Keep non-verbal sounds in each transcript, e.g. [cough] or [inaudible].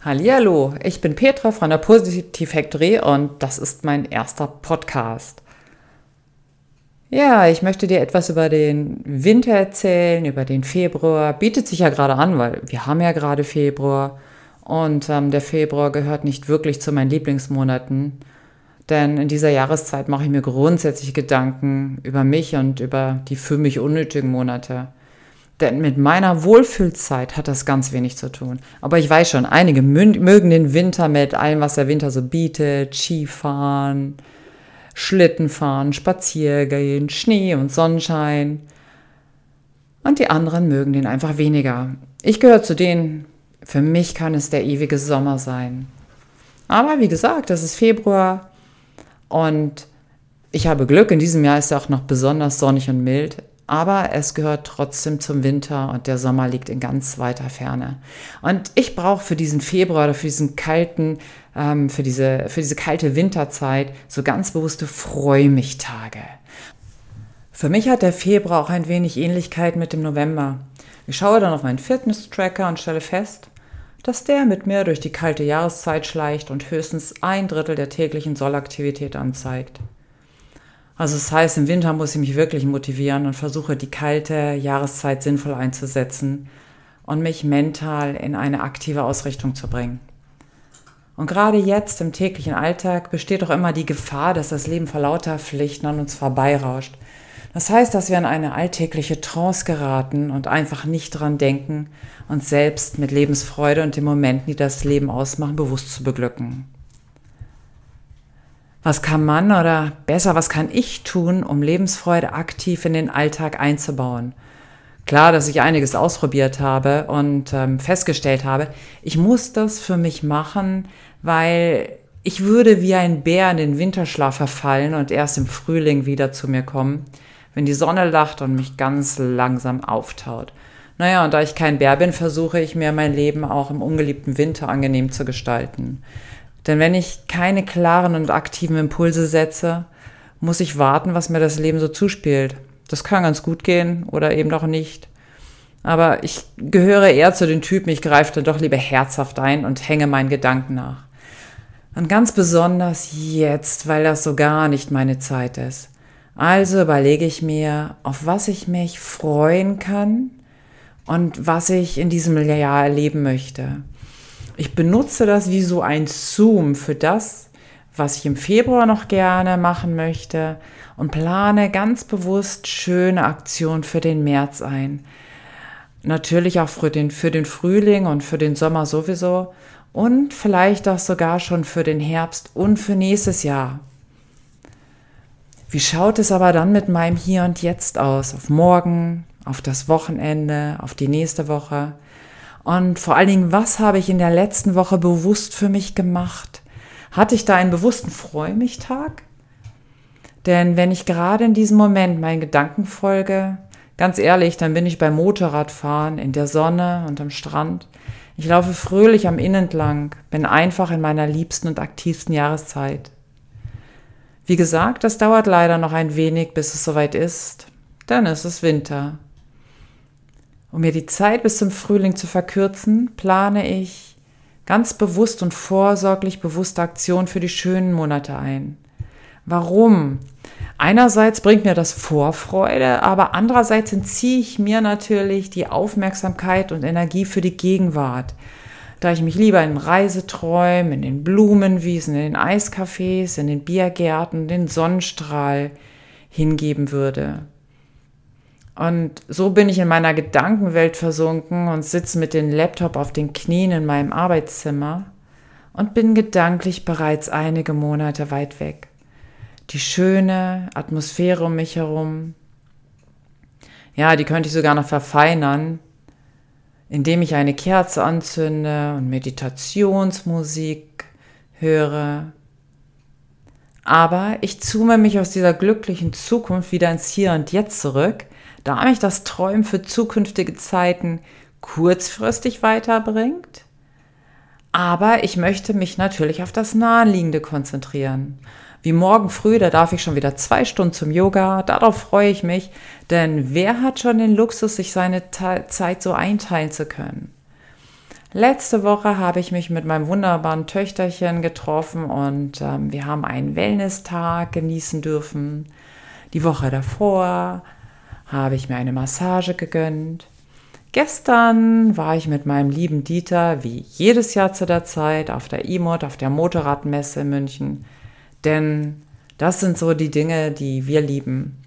Hallihallo, ich bin Petra von der Positiv Factory und das ist mein erster Podcast. Ja, ich möchte dir etwas über den Winter erzählen, über den Februar. Bietet sich ja gerade an, weil wir haben ja gerade Februar und ähm, der Februar gehört nicht wirklich zu meinen Lieblingsmonaten, denn in dieser Jahreszeit mache ich mir grundsätzlich Gedanken über mich und über die für mich unnötigen Monate. Denn mit meiner Wohlfühlzeit hat das ganz wenig zu tun. Aber ich weiß schon, einige mögen den Winter mit allem, was der Winter so bietet. Skifahren, Schlittenfahren, Spaziergehen, Schnee und Sonnenschein. Und die anderen mögen den einfach weniger. Ich gehöre zu denen, für mich kann es der ewige Sommer sein. Aber wie gesagt, es ist Februar und ich habe Glück, in diesem Jahr ist er auch noch besonders sonnig und mild aber es gehört trotzdem zum Winter und der Sommer liegt in ganz weiter Ferne. Und ich brauche für diesen Februar oder für diesen kalten, ähm, für, diese, für diese kalte Winterzeit so ganz bewusste Freu mich Tage. Für mich hat der Februar auch ein wenig Ähnlichkeit mit dem November. Ich schaue dann auf meinen Fitness-Tracker und stelle fest, dass der mit mir durch die kalte Jahreszeit schleicht und höchstens ein Drittel der täglichen Sollaktivität anzeigt. Also das heißt, im Winter muss ich mich wirklich motivieren und versuche die kalte Jahreszeit sinnvoll einzusetzen und mich mental in eine aktive Ausrichtung zu bringen. Und gerade jetzt im täglichen Alltag besteht auch immer die Gefahr, dass das Leben vor lauter Pflichten an uns vorbeirauscht. Das heißt, dass wir in eine alltägliche Trance geraten und einfach nicht dran denken, uns selbst mit Lebensfreude und den Momenten, die das Leben ausmachen, bewusst zu beglücken. Was kann man oder besser, was kann ich tun, um Lebensfreude aktiv in den Alltag einzubauen? Klar, dass ich einiges ausprobiert habe und ähm, festgestellt habe, ich muss das für mich machen, weil ich würde wie ein Bär in den Winterschlaf verfallen und erst im Frühling wieder zu mir kommen, wenn die Sonne lacht und mich ganz langsam auftaut. Naja, und da ich kein Bär bin, versuche ich mir mein Leben auch im ungeliebten Winter angenehm zu gestalten. Denn wenn ich keine klaren und aktiven Impulse setze, muss ich warten, was mir das Leben so zuspielt. Das kann ganz gut gehen oder eben doch nicht. Aber ich gehöre eher zu den Typen, ich greife dann doch lieber herzhaft ein und hänge meinen Gedanken nach. Und ganz besonders jetzt, weil das so gar nicht meine Zeit ist. Also überlege ich mir, auf was ich mich freuen kann und was ich in diesem Jahr erleben möchte. Ich benutze das wie so ein Zoom für das, was ich im Februar noch gerne machen möchte und plane ganz bewusst schöne Aktionen für den März ein. Natürlich auch für den, für den Frühling und für den Sommer sowieso und vielleicht auch sogar schon für den Herbst und für nächstes Jahr. Wie schaut es aber dann mit meinem Hier und Jetzt aus? Auf morgen, auf das Wochenende, auf die nächste Woche? Und vor allen Dingen, was habe ich in der letzten Woche bewusst für mich gemacht? Hatte ich da einen bewussten Freu mich Tag? Denn wenn ich gerade in diesem Moment meinen Gedanken folge, ganz ehrlich, dann bin ich beim Motorradfahren in der Sonne und am Strand. Ich laufe fröhlich am Inn entlang, bin einfach in meiner liebsten und aktivsten Jahreszeit. Wie gesagt, das dauert leider noch ein wenig, bis es soweit ist. Dann ist es Winter. Um mir die Zeit bis zum Frühling zu verkürzen, plane ich ganz bewusst und vorsorglich bewusste Aktionen für die schönen Monate ein. Warum? Einerseits bringt mir das Vorfreude, aber andererseits entziehe ich mir natürlich die Aufmerksamkeit und Energie für die Gegenwart, da ich mich lieber in Reiseträumen, in den Blumenwiesen, in den Eiscafés, in den Biergärten, den Sonnenstrahl hingeben würde. Und so bin ich in meiner Gedankenwelt versunken und sitze mit dem Laptop auf den Knien in meinem Arbeitszimmer und bin gedanklich bereits einige Monate weit weg. Die schöne Atmosphäre um mich herum, ja, die könnte ich sogar noch verfeinern, indem ich eine Kerze anzünde und Meditationsmusik höre. Aber ich zoome mich aus dieser glücklichen Zukunft wieder ins Hier und Jetzt zurück – da mich das Träumen für zukünftige Zeiten kurzfristig weiterbringt. Aber ich möchte mich natürlich auf das Naheliegende konzentrieren. Wie morgen früh, da darf ich schon wieder zwei Stunden zum Yoga. Darauf freue ich mich, denn wer hat schon den Luxus, sich seine Zeit so einteilen zu können? Letzte Woche habe ich mich mit meinem wunderbaren Töchterchen getroffen und ähm, wir haben einen Wellness-Tag genießen dürfen. Die Woche davor habe ich mir eine Massage gegönnt. Gestern war ich mit meinem lieben Dieter, wie jedes Jahr zu der Zeit, auf der IMOD, auf der Motorradmesse in München. Denn das sind so die Dinge, die wir lieben.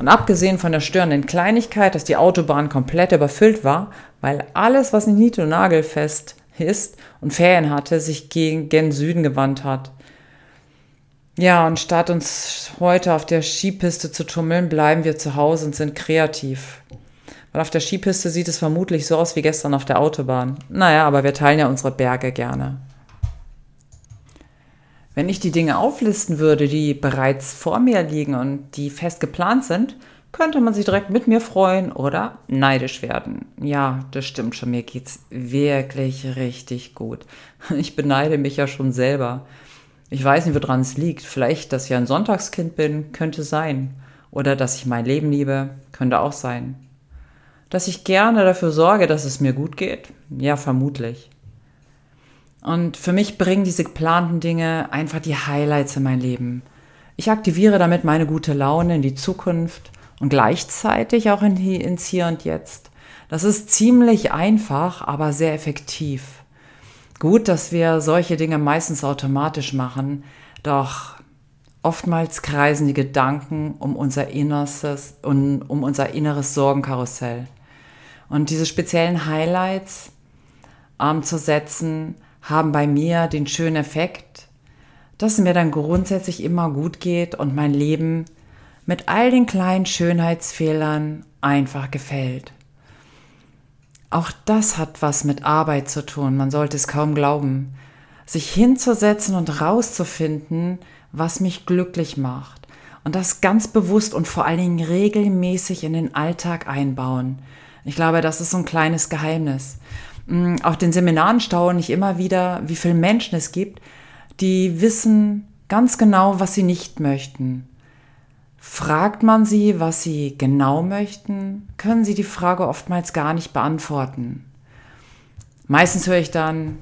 Und abgesehen von der störenden Kleinigkeit, dass die Autobahn komplett überfüllt war, weil alles, was nicht nied- und nagelfest ist und Ferien hatte, sich gegen, gen Süden gewandt hat. Ja, und statt uns heute auf der Skipiste zu tummeln, bleiben wir zu Hause und sind kreativ. Weil auf der Skipiste sieht es vermutlich so aus wie gestern auf der Autobahn. Naja, aber wir teilen ja unsere Berge gerne. Wenn ich die Dinge auflisten würde, die bereits vor mir liegen und die fest geplant sind, könnte man sich direkt mit mir freuen oder neidisch werden. Ja, das stimmt schon, mir geht's wirklich richtig gut. [laughs] Ich beneide mich ja schon selber. Ich weiß nicht, woran es liegt. Vielleicht, dass ich ein Sonntagskind bin, könnte sein. Oder dass ich mein Leben liebe, könnte auch sein. Dass ich gerne dafür sorge, dass es mir gut geht? Ja, vermutlich. Und für mich bringen diese geplanten Dinge einfach die Highlights in mein Leben. Ich aktiviere damit meine gute Laune in die Zukunft und gleichzeitig auch in die, ins Hier und Jetzt. Das ist ziemlich einfach, aber sehr effektiv. Gut, dass wir solche Dinge meistens automatisch machen, doch oftmals kreisen die Gedanken um unser Innerstes und um unser inneres Sorgenkarussell. Und diese speziellen Highlights ähm, zu setzen, haben bei mir den schönen Effekt, dass es mir dann grundsätzlich immer gut geht und mein Leben mit all den kleinen Schönheitsfehlern einfach gefällt. Auch das hat was mit Arbeit zu tun, man sollte es kaum glauben. Sich hinzusetzen und rauszufinden, was mich glücklich macht. Und das ganz bewusst und vor allen Dingen regelmäßig in den Alltag einbauen. Ich glaube, das ist so ein kleines Geheimnis. Auf den Seminaren staune ich immer wieder, wie viele Menschen es gibt, die wissen ganz genau, was sie nicht möchten. Fragt man sie, was sie genau möchten, können sie die Frage oftmals gar nicht beantworten. Meistens höre ich dann,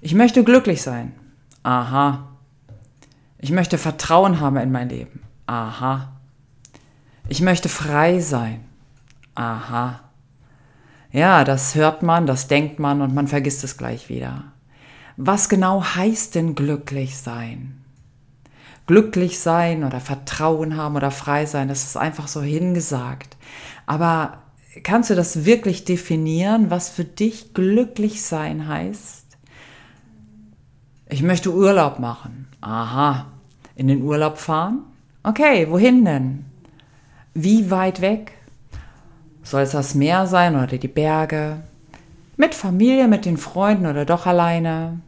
ich möchte glücklich sein. Aha. Ich möchte Vertrauen haben in mein Leben. Aha. Ich möchte frei sein. Aha. Ja, das hört man, das denkt man und man vergisst es gleich wieder. Was genau heißt denn glücklich sein? Glücklich sein oder Vertrauen haben oder frei sein, das ist einfach so hingesagt. Aber kannst du das wirklich definieren, was für dich glücklich sein heißt? Ich möchte Urlaub machen. Aha. In den Urlaub fahren? Okay, wohin denn? Wie weit weg? Soll es das Meer sein oder die Berge? Mit Familie, mit den Freunden oder doch alleine?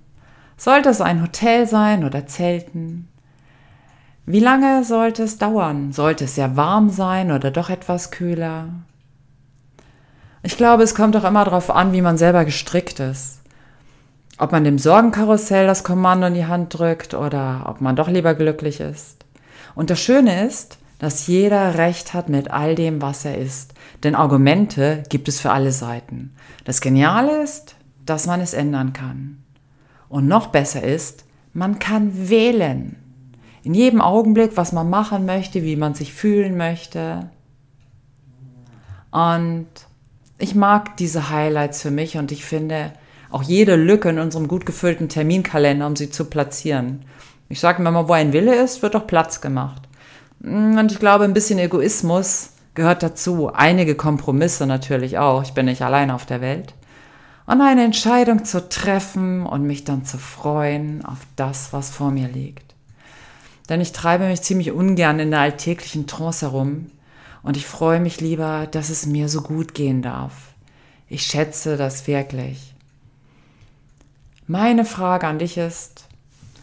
Sollte es ein Hotel sein oder Zelten? Wie lange sollte es dauern? Sollte es sehr warm sein oder doch etwas kühler? Ich glaube, es kommt auch immer darauf an, wie man selber gestrickt ist. Ob man dem Sorgenkarussell das Kommando in die Hand drückt oder ob man doch lieber glücklich ist. Und das Schöne ist, dass jeder Recht hat mit all dem, was er ist. Denn Argumente gibt es für alle Seiten. Das Geniale ist, dass man es ändern kann. Und noch besser ist, man kann wählen. In jedem Augenblick, was man machen möchte, wie man sich fühlen möchte. Und ich mag diese Highlights für mich und ich finde auch jede Lücke in unserem gut gefüllten Terminkalender, um sie zu platzieren. Ich sage mal, wo ein Wille ist, wird doch Platz gemacht. Und ich glaube, ein bisschen Egoismus gehört dazu. Einige Kompromisse natürlich auch. Ich bin nicht allein auf der Welt. Und eine Entscheidung zu treffen und mich dann zu freuen auf das, was vor mir liegt. Denn ich treibe mich ziemlich ungern in der alltäglichen Trance herum und ich freue mich lieber, dass es mir so gut gehen darf. Ich schätze das wirklich. Meine Frage an dich ist,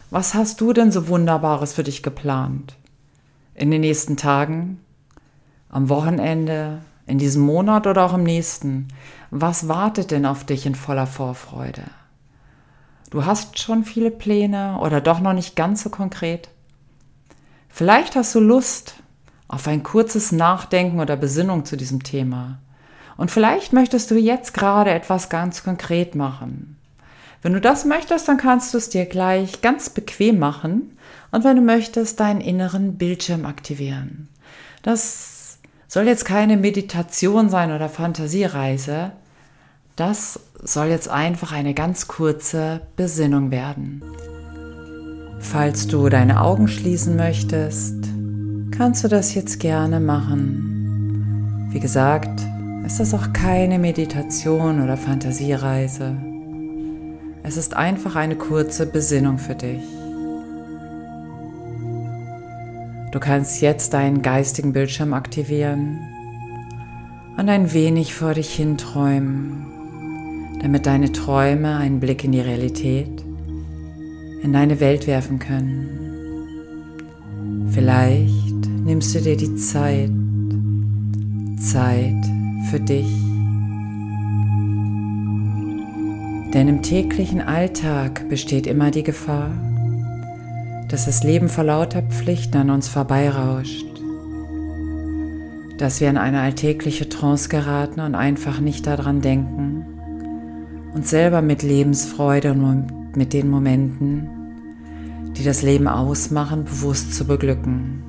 was hast du denn so Wunderbares für dich geplant? In den nächsten Tagen, am Wochenende, in diesem Monat oder auch im nächsten? Was wartet denn auf dich in voller Vorfreude? Du hast schon viele Pläne oder doch noch nicht ganz so konkret? Vielleicht hast du Lust auf ein kurzes Nachdenken oder Besinnung zu diesem Thema. Und vielleicht möchtest du jetzt gerade etwas ganz konkret machen. Wenn du das möchtest, dann kannst du es dir gleich ganz bequem machen und wenn du möchtest, deinen inneren Bildschirm aktivieren. Das soll jetzt keine Meditation sein oder Fantasiereise. Das soll jetzt einfach eine ganz kurze Besinnung werden. Falls du deine Augen schließen möchtest, kannst du das jetzt gerne machen. Wie gesagt, ist das auch keine Meditation oder Fantasiereise. Es ist einfach eine kurze Besinnung für dich. Du kannst jetzt deinen geistigen Bildschirm aktivieren und ein wenig vor dich hin träumen, damit deine Träume einen Blick in die Realität, in deine Welt werfen können. Vielleicht nimmst du dir die Zeit, Zeit für dich. Denn im täglichen Alltag besteht immer die Gefahr, dass das Leben vor lauter Pflichten an uns vorbeirauscht, dass wir in eine alltägliche Trance geraten und einfach nicht daran denken, uns selber mit Lebensfreude und mit den Momenten, die das Leben ausmachen, bewusst zu beglücken.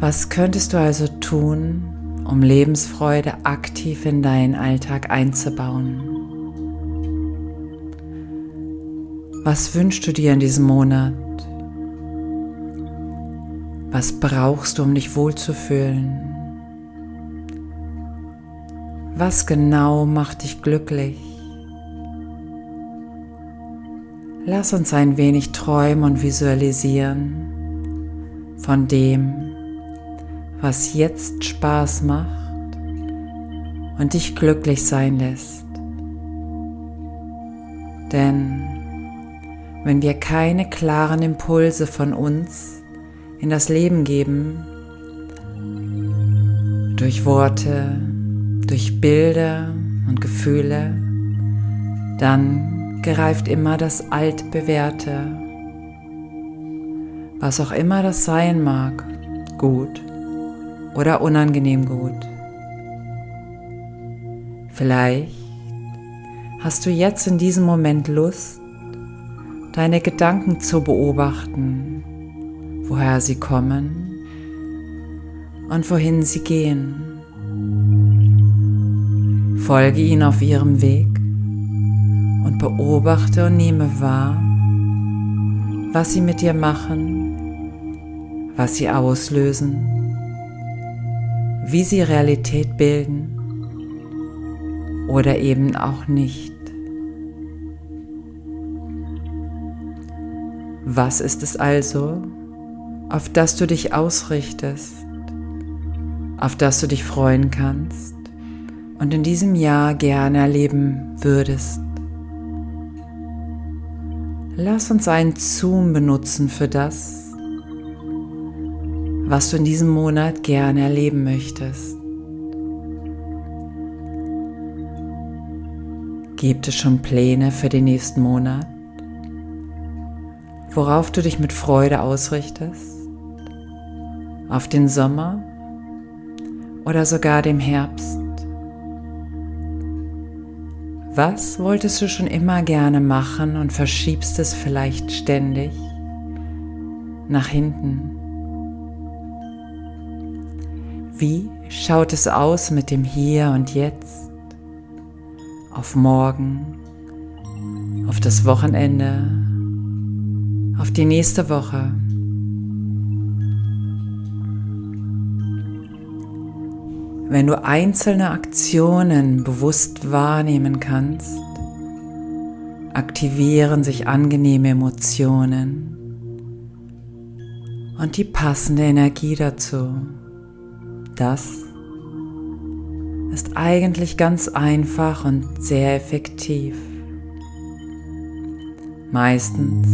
Was könntest du also tun, um Lebensfreude aktiv in deinen Alltag einzubauen. Was wünschst du dir in diesem Monat? Was brauchst du, um dich wohlzufühlen? Was genau macht dich glücklich? Lass uns ein wenig träumen und visualisieren von dem, was jetzt Spaß macht und dich glücklich sein lässt. Denn wenn wir keine klaren Impulse von uns in das Leben geben, durch Worte, durch Bilder und Gefühle, dann greift immer das Altbewährte, was auch immer das sein mag, gut oder unangenehm gut. Vielleicht hast du jetzt in diesem Moment Lust, deine Gedanken zu beobachten, woher sie kommen und wohin sie gehen. Folge ihnen auf ihrem Weg und beobachte und nehme wahr, was sie mit dir machen, was sie auslösen wie sie Realität bilden oder eben auch nicht. Was ist es also, auf das du dich ausrichtest, auf das du dich freuen kannst und in diesem Jahr gerne erleben würdest? Lass uns einen Zoom benutzen für das, was du in diesem Monat gerne erleben möchtest. Gibt es schon Pläne für den nächsten Monat, worauf du dich mit Freude ausrichtest? Auf den Sommer oder sogar dem Herbst? Was wolltest du schon immer gerne machen und verschiebst es vielleicht ständig nach hinten? Wie schaut es aus mit dem Hier und Jetzt? Auf morgen, auf das Wochenende, auf die nächste Woche. Wenn du einzelne Aktionen bewusst wahrnehmen kannst, aktivieren sich angenehme Emotionen und die passende Energie dazu. Das ist eigentlich ganz einfach und sehr effektiv. Meistens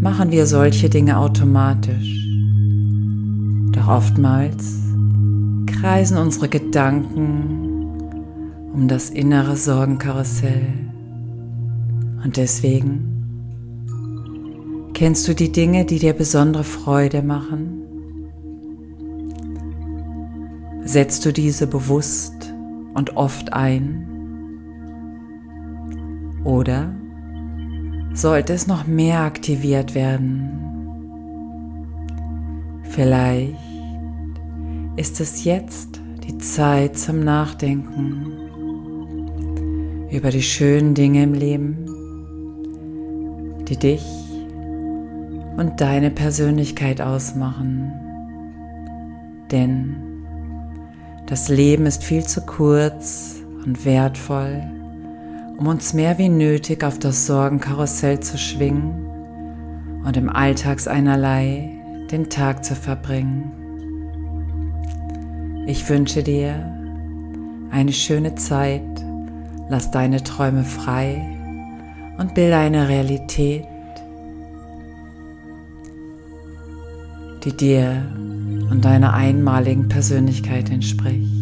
machen wir solche Dinge automatisch. Doch oftmals kreisen unsere Gedanken um das innere Sorgenkarussell. Und deswegen kennst du die Dinge, die dir besondere Freude machen? Setzt du diese bewusst und oft ein? Oder sollte es noch mehr aktiviert werden? Vielleicht ist es jetzt die Zeit zum Nachdenken über die schönen Dinge im Leben, die dich und deine Persönlichkeit ausmachen. Denn das Leben ist viel zu kurz und wertvoll, um uns mehr wie nötig auf das Sorgenkarussell zu schwingen und im Alltagseinerlei den Tag zu verbringen. Ich wünsche dir eine schöne Zeit, lass deine Träume frei und bilde eine Realität, die dir und deiner einmaligen Persönlichkeit entspricht.